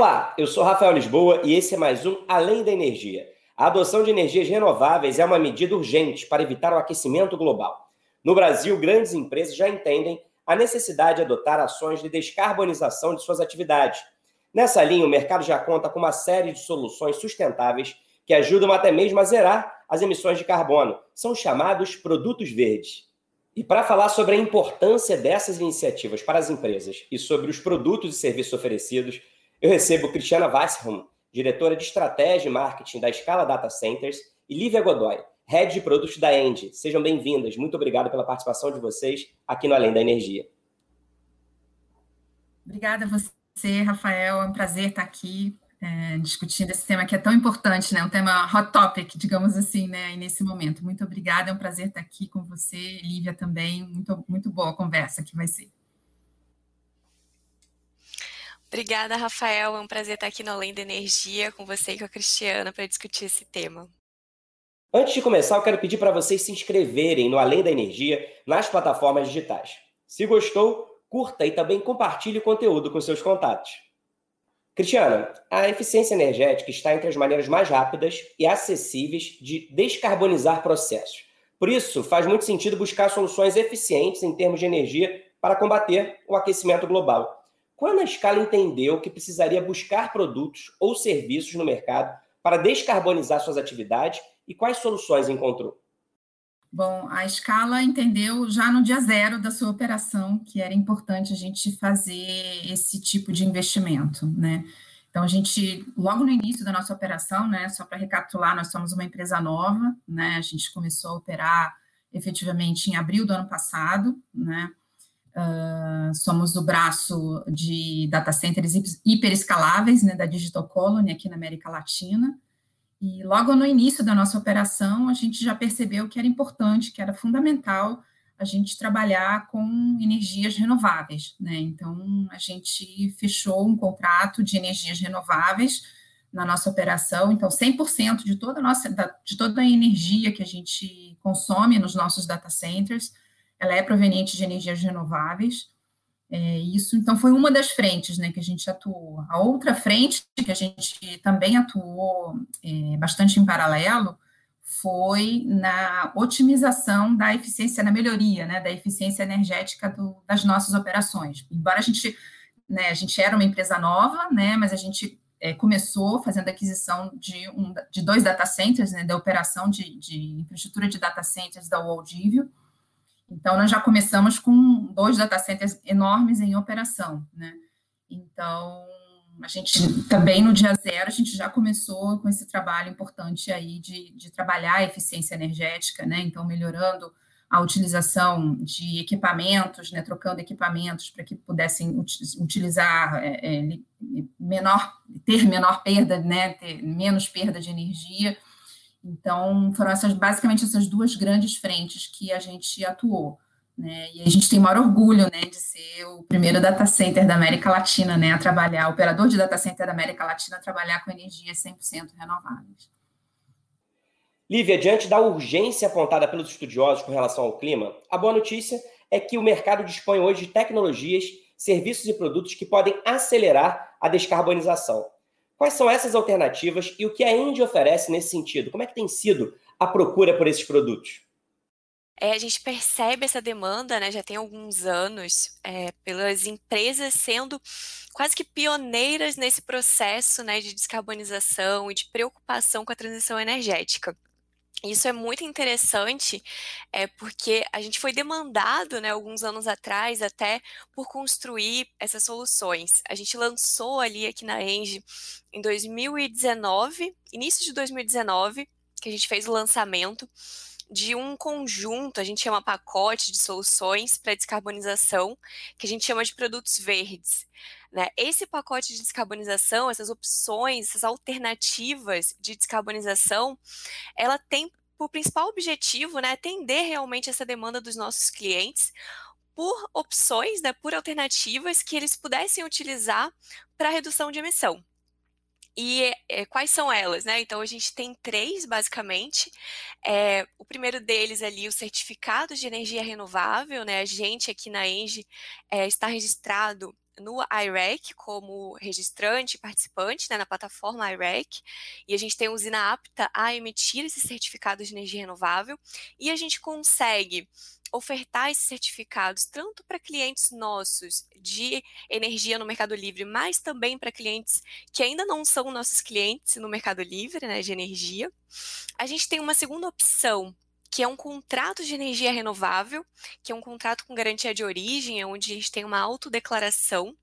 Olá, eu sou Rafael Lisboa e esse é mais um Além da Energia. A adoção de energias renováveis é uma medida urgente para evitar o aquecimento global. No Brasil, grandes empresas já entendem a necessidade de adotar ações de descarbonização de suas atividades. Nessa linha, o mercado já conta com uma série de soluções sustentáveis que ajudam até mesmo a zerar as emissões de carbono. São chamados produtos verdes. E para falar sobre a importância dessas iniciativas para as empresas e sobre os produtos e serviços oferecidos, eu recebo Cristiana Weissrum, diretora de estratégia e marketing da Escala Data Centers, e Lívia Godoy, head de produtos da End. Sejam bem-vindas. Muito obrigado pela participação de vocês aqui no Além da Energia. Obrigada a você, Rafael. É um prazer estar aqui é, discutindo esse tema que é tão importante, né? Um tema hot topic, digamos assim, né? nesse momento. Muito obrigada. É um prazer estar aqui com você, Lívia, também. Muito, muito boa a conversa que vai ser. Obrigada, Rafael. É um prazer estar aqui no Além da Energia com você e com a Cristiana para discutir esse tema. Antes de começar, eu quero pedir para vocês se inscreverem no Além da Energia nas plataformas digitais. Se gostou, curta e também compartilhe o conteúdo com seus contatos. Cristiana, a eficiência energética está entre as maneiras mais rápidas e acessíveis de descarbonizar processos. Por isso, faz muito sentido buscar soluções eficientes em termos de energia para combater o aquecimento global. Quando a escala entendeu que precisaria buscar produtos ou serviços no mercado para descarbonizar suas atividades e quais soluções encontrou? Bom, a escala entendeu já no dia zero da sua operação que era importante a gente fazer esse tipo de investimento, né? Então, a gente, logo no início da nossa operação, né, só para recapitular, nós somos uma empresa nova, né, a gente começou a operar efetivamente em abril do ano passado, né, Uh, somos o braço de data centers hiperescaláveis né, da Digital Colony aqui na América Latina. E logo no início da nossa operação, a gente já percebeu que era importante, que era fundamental a gente trabalhar com energias renováveis. Né? Então, a gente fechou um contrato de energias renováveis na nossa operação. Então, 100% de toda a nossa de toda a energia que a gente consome nos nossos data centers ela é proveniente de energias renováveis. É, isso, então, foi uma das frentes né, que a gente atuou. A outra frente que a gente também atuou é, bastante em paralelo foi na otimização da eficiência, na melhoria né, da eficiência energética do, das nossas operações. Embora a gente, né, a gente era uma empresa nova, né, mas a gente é, começou fazendo aquisição de, um, de dois data centers, né, da operação de, de infraestrutura de data centers da Waldivio, então, nós já começamos com dois data centers enormes em operação, né? Então, a gente também no dia zero, a gente já começou com esse trabalho importante aí de, de trabalhar a eficiência energética, né? Então, melhorando a utilização de equipamentos, né? Trocando equipamentos para que pudessem utilizar é, é, menor, ter menor perda, né? Ter menos perda de energia então, foram essas, basicamente essas duas grandes frentes que a gente atuou. Né? E a gente tem o maior orgulho né, de ser o primeiro data center da América Latina né, a trabalhar, operador de data center da América Latina a trabalhar com energias 100% renováveis. Lívia, diante da urgência apontada pelos estudiosos com relação ao clima, a boa notícia é que o mercado dispõe hoje de tecnologias, serviços e produtos que podem acelerar a descarbonização. Quais são essas alternativas e o que a Indy oferece nesse sentido? Como é que tem sido a procura por esses produtos? É, a gente percebe essa demanda, né, já tem alguns anos, é, pelas empresas sendo quase que pioneiras nesse processo né, de descarbonização e de preocupação com a transição energética. Isso é muito interessante, é porque a gente foi demandado, né, alguns anos atrás, até por construir essas soluções. A gente lançou ali aqui na Engie em 2019, início de 2019, que a gente fez o lançamento de um conjunto, a gente chama pacote de soluções para descarbonização, que a gente chama de produtos verdes. Né? Esse pacote de descarbonização, essas opções, essas alternativas de descarbonização, ela tem por principal objetivo né, atender realmente essa demanda dos nossos clientes por opções, né, por alternativas que eles pudessem utilizar para redução de emissão. E é, quais são elas, né? Então a gente tem três, basicamente. É, o primeiro deles ali, o certificado de energia renovável, né? A gente aqui na Engie é, está registrado no IREC como registrante e participante né, na plataforma IREC, e a gente tem a usina apta a emitir esses certificados de energia renovável, e a gente consegue ofertar esses certificados tanto para clientes nossos de energia no Mercado Livre, mas também para clientes que ainda não são nossos clientes no Mercado Livre, né, de energia. A gente tem uma segunda opção que é um contrato de energia renovável, que é um contrato com garantia de origem, onde a gente tem uma autodeclaração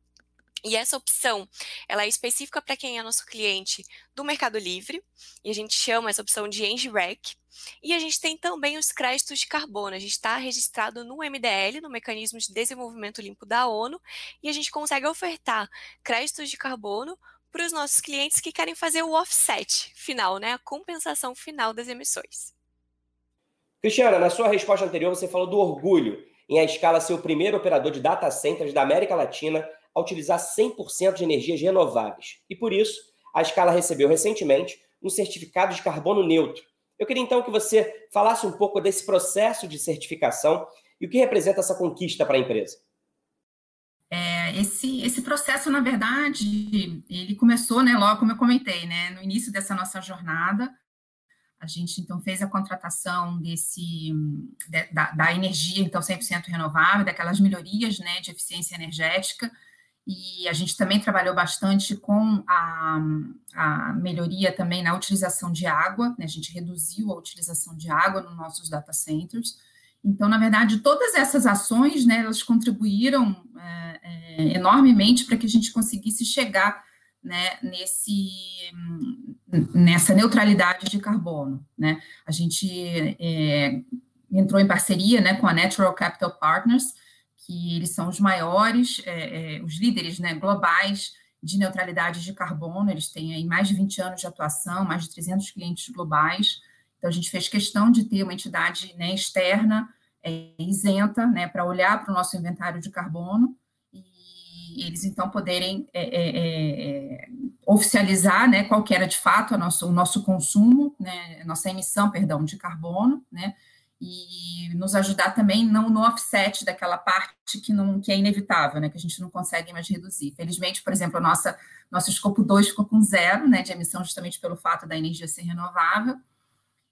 e essa opção, ela é específica para quem é nosso cliente do Mercado Livre, e a gente chama essa opção de ENGREC. E a gente tem também os créditos de carbono. A gente está registrado no MDL, no Mecanismo de Desenvolvimento Limpo da ONU, e a gente consegue ofertar créditos de carbono para os nossos clientes que querem fazer o offset final, né, a compensação final das emissões. Cristiana, na sua resposta anterior, você falou do orgulho em a escala ser o primeiro operador de data centers da América Latina a utilizar 100% de energias renováveis. E por isso, a escala recebeu recentemente um certificado de carbono neutro. Eu queria então que você falasse um pouco desse processo de certificação e o que representa essa conquista para a empresa. É, esse, esse processo, na verdade, ele começou, né, logo como eu comentei, né, no início dessa nossa jornada, a gente, então, fez a contratação desse, de, da, da, energia, então, 100% renovável, daquelas melhorias, né, de eficiência energética, e a gente também trabalhou bastante com a, a melhoria também na utilização de água, né? a gente reduziu a utilização de água nos nossos data centers. Então, na verdade, todas essas ações, né, elas contribuíram é, é, enormemente para que a gente conseguisse chegar né, nesse, nessa neutralidade de carbono. Né? A gente é, entrou em parceria né, com a Natural Capital Partners, que eles são os maiores, é, é, os líderes né, globais de neutralidade de carbono, eles têm aí mais de 20 anos de atuação, mais de 300 clientes globais, então a gente fez questão de ter uma entidade né, externa, é, isenta, né, para olhar para o nosso inventário de carbono, e eles então poderem é, é, é oficializar né, qual que era de fato a nosso, o nosso consumo, né, nossa emissão, perdão, de carbono, né, e nos ajudar também não no offset daquela parte que não que é inevitável, né, que a gente não consegue mais reduzir. Felizmente, por exemplo, a nossa nosso escopo 2 ficou com zero, né, de emissão justamente pelo fato da energia ser renovável.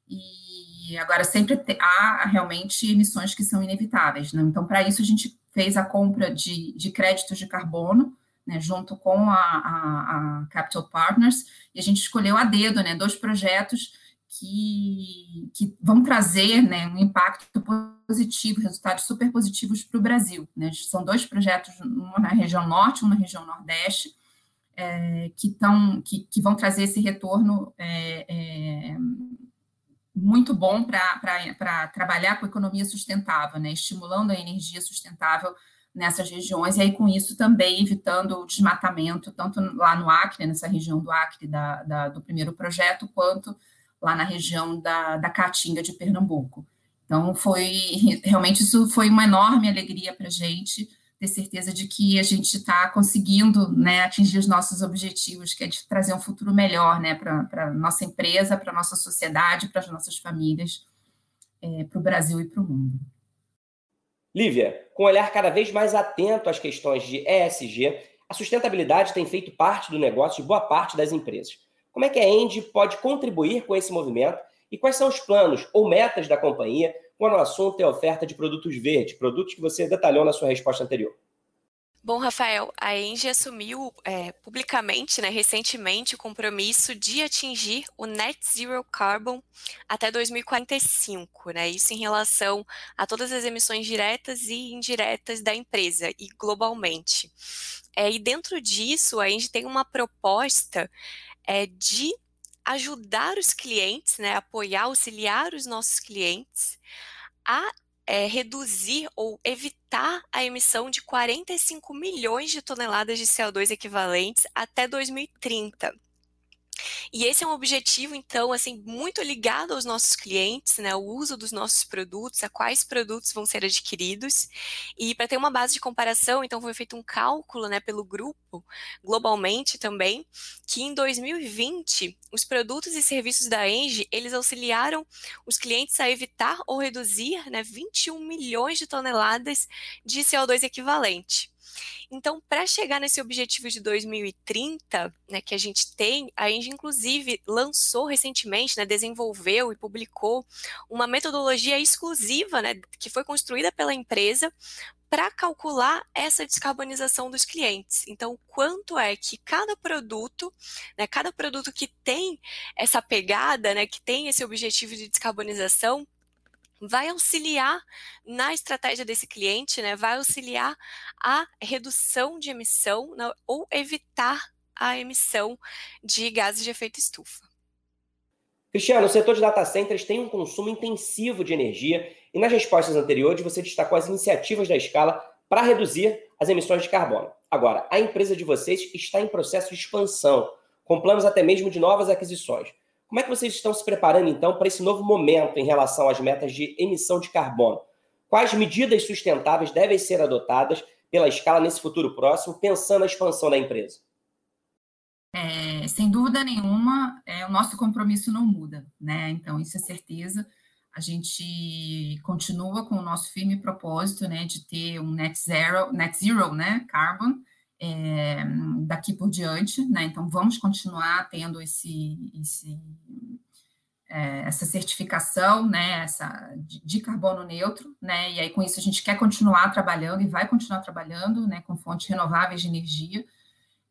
E agora sempre há realmente emissões que são inevitáveis, né? Então, para isso a gente fez a compra de, de créditos de carbono, né, junto com a, a, a Capital Partners, e a gente escolheu a dedo, né, dois projetos que, que vão trazer né, um impacto positivo, resultados super positivos para o Brasil. Né? São dois projetos, um na região norte, um na região nordeste, é, que, tão, que, que, vão trazer esse retorno é, é, muito bom para trabalhar com economia sustentável, né? estimulando a energia sustentável nessas regiões, e aí com isso também evitando o desmatamento, tanto lá no Acre, nessa região do Acre da, da, do primeiro projeto, quanto lá na região da, da Caatinga de Pernambuco. Então, foi realmente isso foi uma enorme alegria para a gente ter certeza de que a gente está conseguindo né, atingir os nossos objetivos, que é de trazer um futuro melhor né, para a nossa empresa, para a nossa sociedade, para as nossas famílias, é, para o Brasil e para o mundo. Lívia, com um olhar cada vez mais atento às questões de ESG, a sustentabilidade tem feito parte do negócio de boa parte das empresas. Como é que a Engie pode contribuir com esse movimento e quais são os planos ou metas da companhia quando o assunto é oferta de produtos verdes, produtos que você detalhou na sua resposta anterior? Bom, Rafael, a Engie assumiu é, publicamente, né, recentemente, o compromisso de atingir o Net Zero Carbon até 2045, né, isso em relação a todas as emissões diretas e indiretas da empresa e globalmente. É, e dentro disso, a Engie tem uma proposta é de ajudar os clientes, né, apoiar, auxiliar os nossos clientes a é, reduzir ou evitar a emissão de 45 milhões de toneladas de CO2 equivalentes até 2030. E esse é um objetivo, então, assim, muito ligado aos nossos clientes, né? O uso dos nossos produtos, a quais produtos vão ser adquiridos. E para ter uma base de comparação, então, foi feito um cálculo, né, pelo grupo, globalmente também, que em 2020, os produtos e serviços da Engie, eles auxiliaram os clientes a evitar ou reduzir, né, 21 milhões de toneladas de CO2 equivalente. Então, para chegar nesse objetivo de 2030, né, que a gente tem, a Engie, inclusive, lançou recentemente, né, desenvolveu e publicou uma metodologia exclusiva, né, que foi construída pela empresa para calcular essa descarbonização dos clientes. Então, quanto é que cada produto, né, cada produto que tem essa pegada, né, que tem esse objetivo de descarbonização, vai auxiliar na estratégia desse cliente, né, vai auxiliar a redução de emissão né, ou evitar a emissão de gases de efeito estufa. Cristiano, o setor de data centers tem um consumo intensivo de energia e nas respostas anteriores você destacou as iniciativas da escala para reduzir as emissões de carbono. Agora, a empresa de vocês está em processo de expansão, com planos até mesmo de novas aquisições. Como é que vocês estão se preparando, então, para esse novo momento em relação às metas de emissão de carbono? Quais medidas sustentáveis devem ser adotadas pela escala nesse futuro próximo, pensando na expansão da empresa? É, sem dúvida nenhuma, é, o nosso compromisso não muda, né? Então, isso é certeza. A gente continua com o nosso firme propósito, né, de ter um net zero, net zero, né, carbon, é, daqui por diante, né? Então, vamos continuar tendo esse, esse é, essa certificação, né, essa, de, de, carbono neutro, né, e aí com isso a gente quer continuar trabalhando e vai continuar trabalhando, né, com fontes renováveis de energia,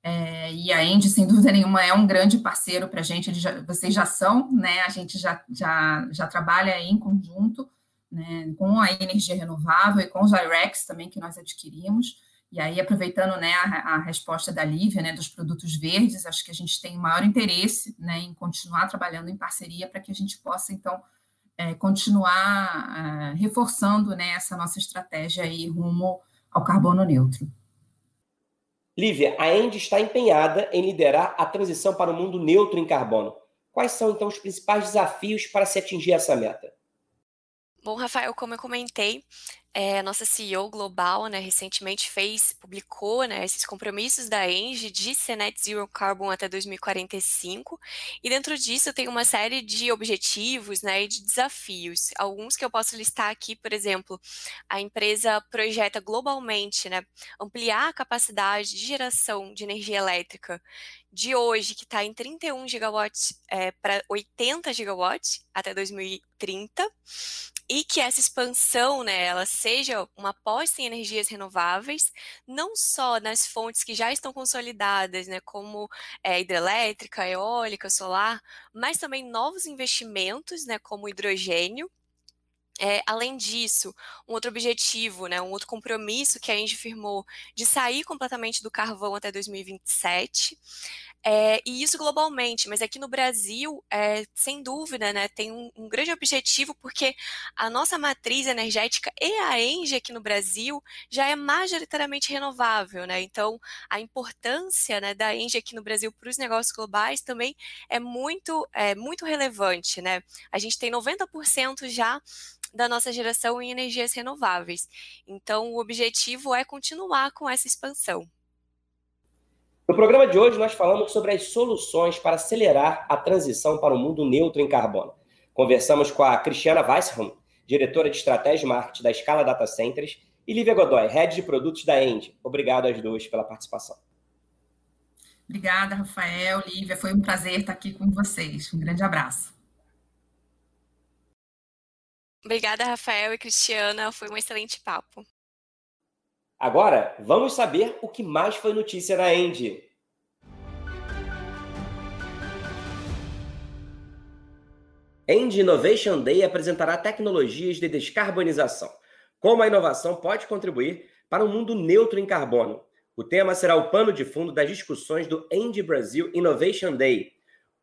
é, e a Endy, sem dúvida nenhuma, é um grande parceiro para a gente, já, vocês já são, né? A gente já, já, já trabalha em conjunto né, com a energia renovável e com os IREX também que nós adquirimos. E aí, aproveitando né, a, a, resposta da Lívia, né, dos produtos verdes, acho que a gente tem maior interesse né, em continuar trabalhando em parceria para que a gente possa, então, é, continuar é, reforçando né, essa nossa estratégia aí rumo ao carbono neutro. Lívia, a Endy está empenhada em liderar a transição para o um mundo neutro em carbono. Quais são, então, os principais desafios para se atingir essa meta? Bom, Rafael, como eu comentei, é, nossa CEO global, né, recentemente fez, publicou, né, esses compromissos da Engie de ser net zero carbon até 2045, e dentro disso tem uma série de objetivos, né, e de desafios. Alguns que eu posso listar aqui, por exemplo, a empresa projeta globalmente, né, ampliar a capacidade de geração de energia elétrica de hoje, que está em 31 gigawatts é, para 80 gigawatts até 2030, e que essa expansão, né, ela seja uma aposta em energias renováveis, não só nas fontes que já estão consolidadas, né, como é, hidrelétrica, eólica, solar, mas também novos investimentos, né, como hidrogênio, é, além disso, um outro objetivo, né, um outro compromisso que a Engie firmou de sair completamente do carvão até 2027, é, e isso globalmente, mas aqui no Brasil, é, sem dúvida, né, tem um, um, grande objetivo, porque a nossa matriz energética e a Engie aqui no Brasil já é majoritariamente renovável, né, então a importância né, da Engie aqui no Brasil para os negócios globais também é muito, é, muito relevante, né, a gente tem 90% já da nossa geração em energias renováveis. Então, o objetivo é continuar com essa expansão. No programa de hoje, nós falamos sobre as soluções para acelerar a transição para um mundo neutro em carbono. Conversamos com a Cristiana Weissrum, diretora de estratégia e marketing da Scala Data Centers, e Lívia Godoy, head de produtos da End. Obrigado às duas pela participação. Obrigada, Rafael, Lívia. Foi um prazer estar aqui com vocês. Um grande abraço. Obrigada, Rafael e Cristiana. Foi um excelente papo. Agora, vamos saber o que mais foi notícia na End. End Innovation Day apresentará tecnologias de descarbonização. Como a inovação pode contribuir para um mundo neutro em carbono. O tema será o pano de fundo das discussões do End Brasil Innovation Day.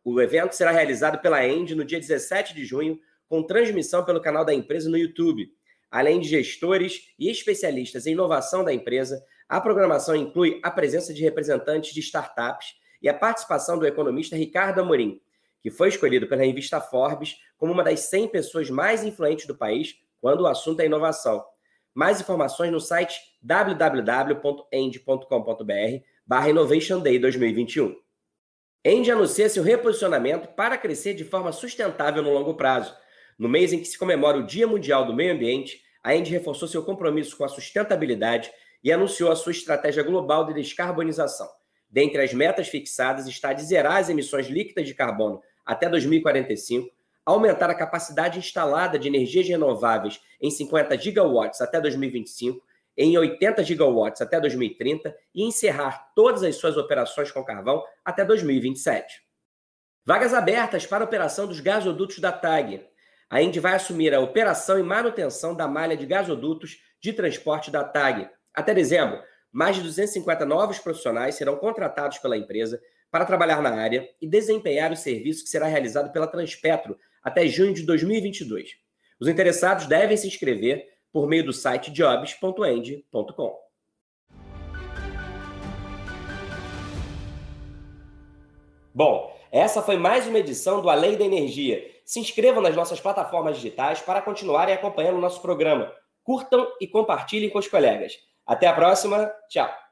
O evento será realizado pela End no dia 17 de junho com transmissão pelo canal da empresa no YouTube. Além de gestores e especialistas em inovação da empresa, a programação inclui a presença de representantes de startups e a participação do economista Ricardo Amorim, que foi escolhido pela revista Forbes como uma das 100 pessoas mais influentes do país quando o assunto é inovação. Mais informações no site www.end.com.br barra Innovation Day 2021. End anuncia seu reposicionamento para crescer de forma sustentável no longo prazo no mês em que se comemora o Dia Mundial do Meio Ambiente, a Endy reforçou seu compromisso com a sustentabilidade e anunciou a sua estratégia global de descarbonização. Dentre as metas fixadas está de zerar as emissões líquidas de carbono até 2045, aumentar a capacidade instalada de energias renováveis em 50 gigawatts até 2025, em 80 gigawatts até 2030 e encerrar todas as suas operações com carvão até 2027. Vagas abertas para a operação dos gasodutos da TAG. A Indy vai assumir a operação e manutenção da malha de gasodutos de transporte da TAG. Até dezembro, mais de 250 novos profissionais serão contratados pela empresa para trabalhar na área e desempenhar o serviço que será realizado pela Transpetro até junho de 2022. Os interessados devem se inscrever por meio do site jobs.end.com. Bom, essa foi mais uma edição do Além da Energia. Se inscrevam nas nossas plataformas digitais para continuarem acompanhando o nosso programa. Curtam e compartilhem com os colegas. Até a próxima. Tchau.